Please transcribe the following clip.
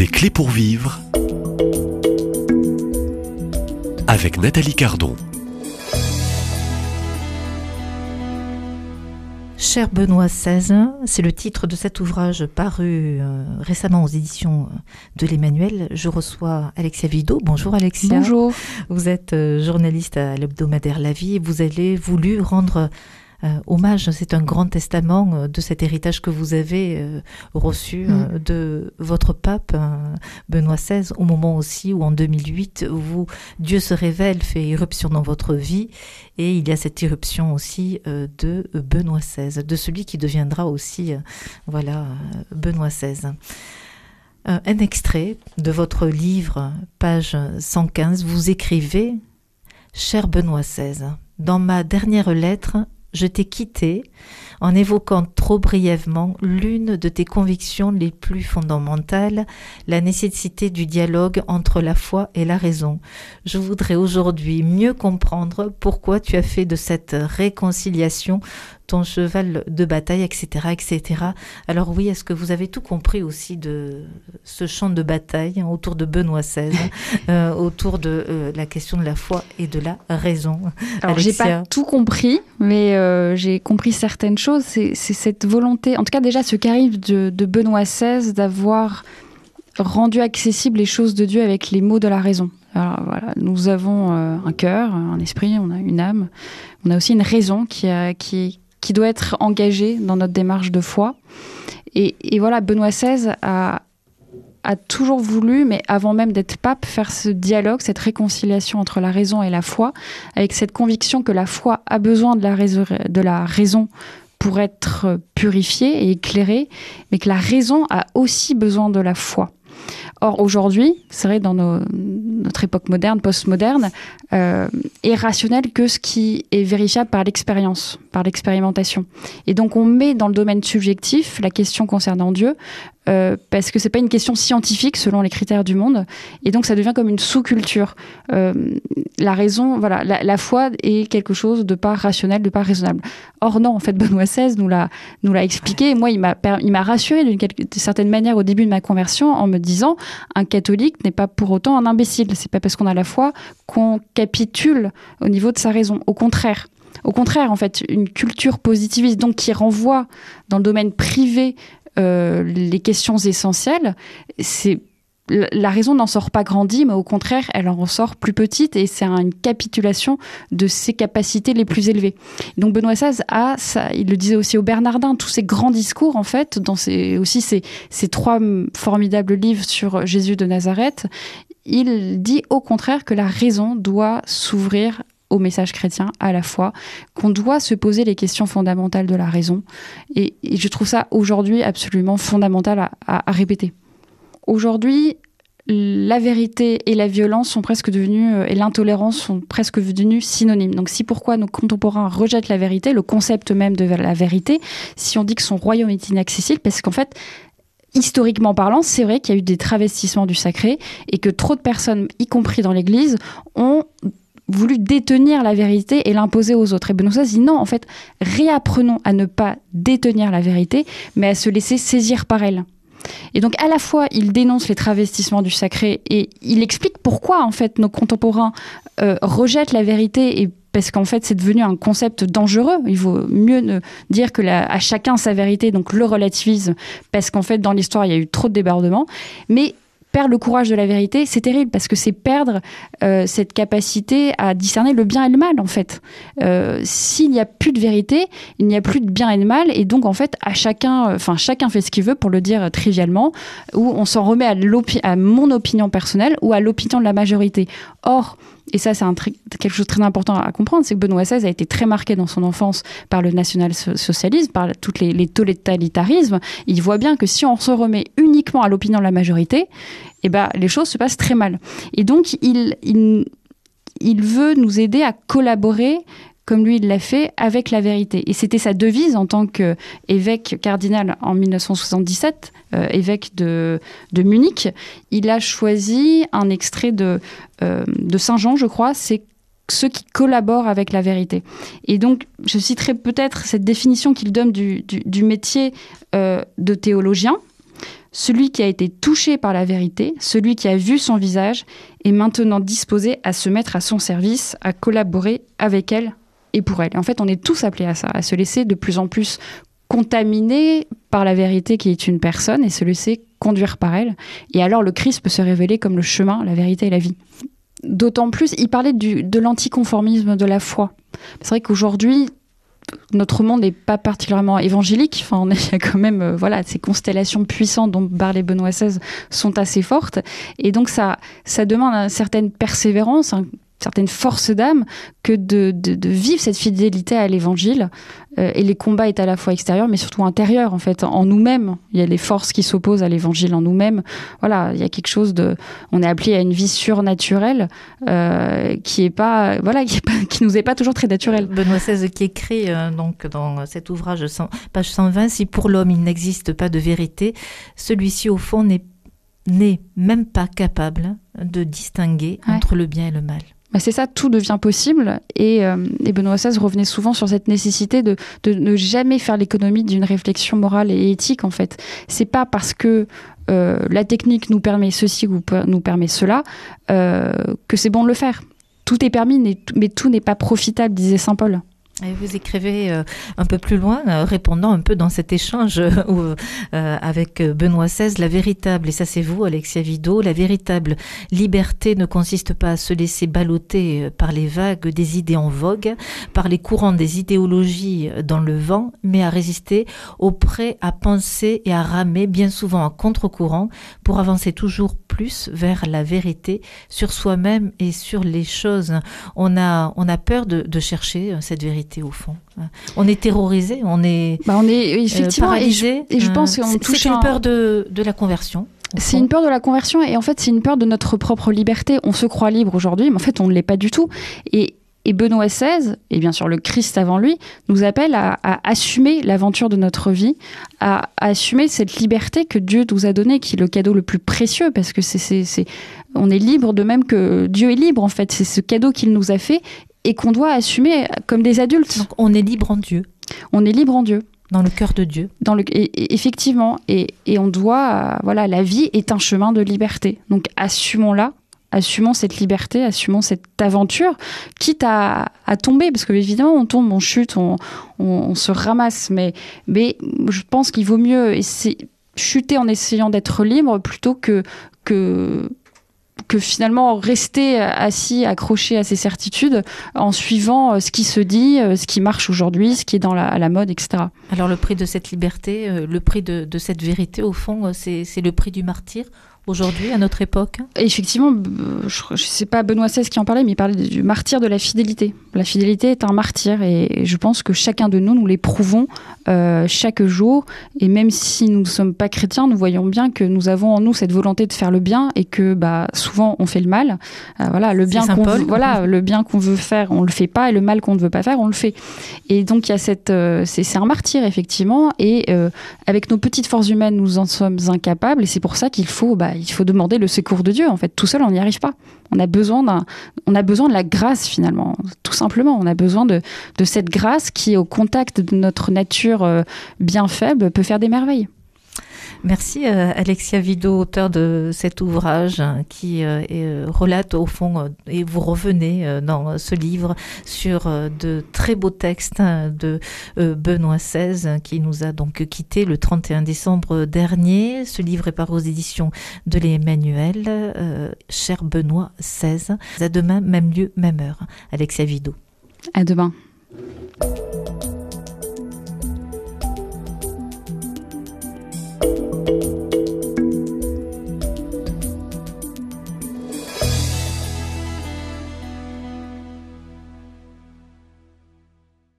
Des clés pour vivre avec Nathalie Cardon. Cher Benoît XVI, c'est le titre de cet ouvrage paru euh, récemment aux éditions de l'Emmanuel. Je reçois Alexia Vido. Bonjour Alexia. Bonjour. Vous êtes euh, journaliste à l'hebdomadaire La Vie et vous avez voulu rendre euh, hommage. C'est un grand testament euh, de cet héritage que vous avez euh, reçu Mm. de votre pape Benoît XVI, au moment aussi où en 2008, vous, Dieu se révèle, fait irruption dans votre vie, et il y a cette irruption aussi de Benoît XVI, de celui qui deviendra aussi, voilà, Benoît XVI. Un extrait de votre livre, page 115, vous écrivez Cher Benoît XVI, dans ma dernière lettre, je t'ai quitté en évoquant trop brièvement l'une de tes convictions les plus fondamentales, la nécessité du dialogue entre la foi et la raison. Je voudrais aujourd'hui mieux comprendre pourquoi tu as fait de cette réconciliation ton cheval de bataille, etc., etc. Alors oui, est-ce que vous avez tout compris aussi de ce champ de bataille hein, autour de Benoît XVI, euh, autour de euh, la question de la foi et de la raison Alors j'ai pas tout compris, mais euh, j'ai compris certaines choses. C'est cette volonté, en tout cas déjà ce qu'arrive de, de Benoît XVI d'avoir rendu accessible les choses de Dieu avec les mots de la raison. Alors voilà, nous avons euh, un cœur, un esprit, on a une âme, on a aussi une raison qui, a, qui, qui doit être engagée dans notre démarche de foi. Et, voilà, Benoît XVI a, a toujours voulu, mais avant même d'être pape, faire ce dialogue, cette réconciliation entre la raison et la foi, avec cette conviction que la foi a besoin de la, de la raison pour être purifiée et éclairée, mais que la raison a aussi besoin de la foi. Or, aujourd'hui, c'est vrai, dans nos, notre époque moderne, postmoderne, euh, est rationnel que ce qui est vérifiable par l'expérience, par l'expérimentation. Et donc, on met dans le domaine subjectif la question concernant Dieu, euh, parce que c'est pas une question scientifique selon les critères du monde, et donc ça devient comme une sous-culture. Euh, la raison, voilà, la, foi est quelque chose de pas rationnel, de pas raisonnable. Or non, en fait, Benoît XVI nous l'a nous l'a expliqué. Moi, il m'a il m'a rassuré d'une certaine manière au début de ma conversion en me disant un catholique n'est pas pour autant un imbécile. C'est pas parce qu'on a la foi qu'on capitule au niveau de sa raison. Au contraire. Au contraire, en fait, une culture positiviste, donc qui renvoie dans le domaine privé euh, les questions essentielles, c'est la raison n'en sort pas grandie, mais au contraire, elle en ressort plus petite et c'est une capitulation de ses capacités les plus élevées. Donc Benoît XVI a, il le disait aussi au Bernardin, tous ces grands discours en fait, dans ses, aussi ces, ces trois formidables livres sur Jésus de Nazareth, il dit au contraire que la raison doit s'ouvrir au message chrétien à la fois, qu'on doit se poser les questions fondamentales de la raison. Et, je trouve ça aujourd'hui absolument fondamental à, à, répéter. Aujourd'hui, la vérité et la violence sont presque devenues, et l'intolérance sont presque devenues synonymes. Donc si pourquoi nos contemporains rejettent la vérité, le concept même de la vérité, si on dit que son royaume est inaccessible, parce qu'en fait, historiquement parlant, c'est vrai qu'il y a eu des travestissements du sacré et que trop de personnes, y compris dans l'Église, ont voulu détenir la vérité et l'imposer aux autres. Et Benoît dit non, en fait, réapprenons à ne pas détenir la vérité, mais à se laisser saisir par elle. Et donc à la fois il dénonce les travestissements du sacré et il explique pourquoi en fait nos contemporains euh, rejettent la vérité et parce qu'en fait c'est devenu un concept dangereux. Il vaut mieux dire que à chacun sa vérité, donc le relativisme, parce qu'en fait dans l'histoire il y a eu trop de débordements. Mais perdre le courage de la vérité, c'est terrible parce que c'est perdre euh, cette capacité à discerner le bien et le mal en fait. Euh, S'il n'y a plus de vérité, il n'y a plus de bien et de mal et donc en fait à chacun, enfin chacun fait ce qu'il veut pour le dire trivialement, ou on s'en remet à, à mon opinion personnelle ou à l'opinion de la majorité. Or et ça, c'est quelque chose de très important à comprendre, c'est que Benoît XVI a été très marqué dans son enfance par le national-socialisme, par toutes les, totalitarismes. Il voit bien que si on se remet uniquement à l'opinion de la majorité, eh ben, les choses se passent très mal. Et donc, il veut nous aider à collaborer comme lui il l'a fait, avec la vérité. Et c'était sa devise en tant qu'évêque cardinal en 1977, euh, évêque de, de, Munich. Il a choisi un extrait de, euh, de Saint Jean, je crois, c'est ceux qui collaborent avec la vérité. Et donc, je citerai peut-être cette définition qu'il donne du, du, métier euh, de théologien. celui qui a été touché par la vérité, celui qui a vu son visage, est maintenant disposé à se mettre à son service, à collaborer avec elle et pour elle. en fait, on est tous appelés à ça, à se laisser de plus en plus contaminer par la vérité qui est une personne et se laisser conduire par elle. Et alors le Christ peut se révéler comme le chemin, la vérité et la vie. D'autant plus, il parlait du, de l'anticonformisme de la foi. C'est vrai qu'aujourd'hui, notre monde n'est pas particulièrement évangélique. Enfin, il y a quand même, euh, voilà, ces constellations puissantes dont parlait Benoît XVI sont assez fortes. Et donc, ça, ça demande une certaine persévérance, certaine force d'âme que de, de, vivre cette fidélité à l'évangile. Euh, et les combats est à la fois extérieurs, mais surtout intérieurs, en fait, en nous-mêmes. Il y a les forces qui s'opposent à l'évangile en nous-mêmes. Voilà, il y a quelque chose de. On est appelé à une vie surnaturelle euh, qui est pas. Voilà, qui, qui nous est pas toujours très naturelle. Benoît XVI qui écrit euh, donc dans cet ouvrage, page 120, Si pour l'homme il n'existe pas de vérité, celui-ci au fond n'est même pas capable de distinguer entre le bien et le mal. Bah, c'est ça, tout devient possible. Et, euh, Benoît XVI revenait souvent sur cette nécessité de, de ne jamais faire l'économie d'une réflexion morale et éthique, en fait. C'est pas parce que euh, la technique nous permet ceci ou nous permet cela euh, que c'est bon de le faire. Tout est permis, mais tout n'est pas profitable, disait Saint Paul. Et vous écrivez euh, un peu plus loin, euh, répondant un peu dans cet échange euh, avec Benoît XVI, la véritable, et ça c'est vous Alexia Vido, la véritable liberté ne consiste pas à se laisser balloter par les vagues des idées en vogue, par les courants des idéologies dans le vent, mais à résister au prêt à penser et à ramer bien souvent à contre-courant pour avancer toujours plus vers la vérité sur soi-même et sur les choses. On a, on a peur de, de chercher cette vérité au fond. On est terrorisé, on est, bah on est euh, effectivement paralysé. Et je, pense qu'on touche. C'est une peur de, de la conversion. C'est une peur de la conversion et en fait c'est une peur de notre propre liberté. On se croit libre aujourd'hui, mais en fait on ne l'est pas du tout. Et, et, Benoît XVI, et bien sûr le Christ avant lui, nous appelle à, assumer l'aventure de notre vie, à, assumer cette liberté que Dieu nous a donnée, qui est le cadeau le plus précieux, parce que c'est, on est libre de même que Dieu est libre en fait. C'est ce cadeau qu'il nous a fait et qu'on doit assumer comme des adultes. Donc on est libre en Dieu. On est libre en Dieu. Dans le cœur de Dieu. Dans le, effectivement, et, et, on doit, voilà, la vie est un chemin de liberté. Donc assumons-la, assumons cette liberté, assumons cette aventure, quitte à, à, tomber, parce que évidemment on tombe, on chute, on, on, on se ramasse, mais, mais je pense qu'il vaut mieux essayer, chuter en essayant d'être libre plutôt que, que que finalement rester assis, accroché à ses certitudes en suivant euh, ce qui se dit, euh, ce qui marche aujourd'hui, ce qui est à la mode, etc. Alors le prix de cette liberté, euh, le prix de cette vérité, au fond, c'est le prix du martyr aujourd'hui, à notre époque Effectivement, je ne sais pas Benoît XVI qui en parlait, mais il parlait du martyr de la fidélité. La fidélité est un martyr et je pense que chacun de nous, nous l'éprouvons euh, chaque jour. Et même si nous ne sommes pas chrétiens, nous voyons bien que nous avons en nous cette volonté de faire le bien et que bah, souvent on fait le mal. Euh, voilà, le bien qu'on veut, voilà, le bien qu'on veut faire, on le fait pas, et le mal qu'on ne veut pas faire, on le fait. Et donc il y a cette, euh, c'est un martyr effectivement. Et avec nos petites forces humaines, nous en sommes incapables. Et c'est pour ça qu'il faut bah, il faut demander le secours de Dieu. En fait, tout seul, on n'y arrive pas. On a besoin d'un, on a besoin de la grâce finalement, tout simplement. On a besoin de, de cette grâce qui, au contact de notre nature euh, bien faible, peut faire des merveilles. Merci euh, Alexia Vido, auteur de cet ouvrage hein, qui euh, euh, relate au fond, et vous revenez dans ce livre sur de très beaux textes hein, de Benoît XVI qui nous a donc quitté le 31 décembre dernier. Ce livre est paru aux éditions de l'Emmanuel. cher Benoît XVI, à demain, même lieu, même heure. Alexia Vido. À demain.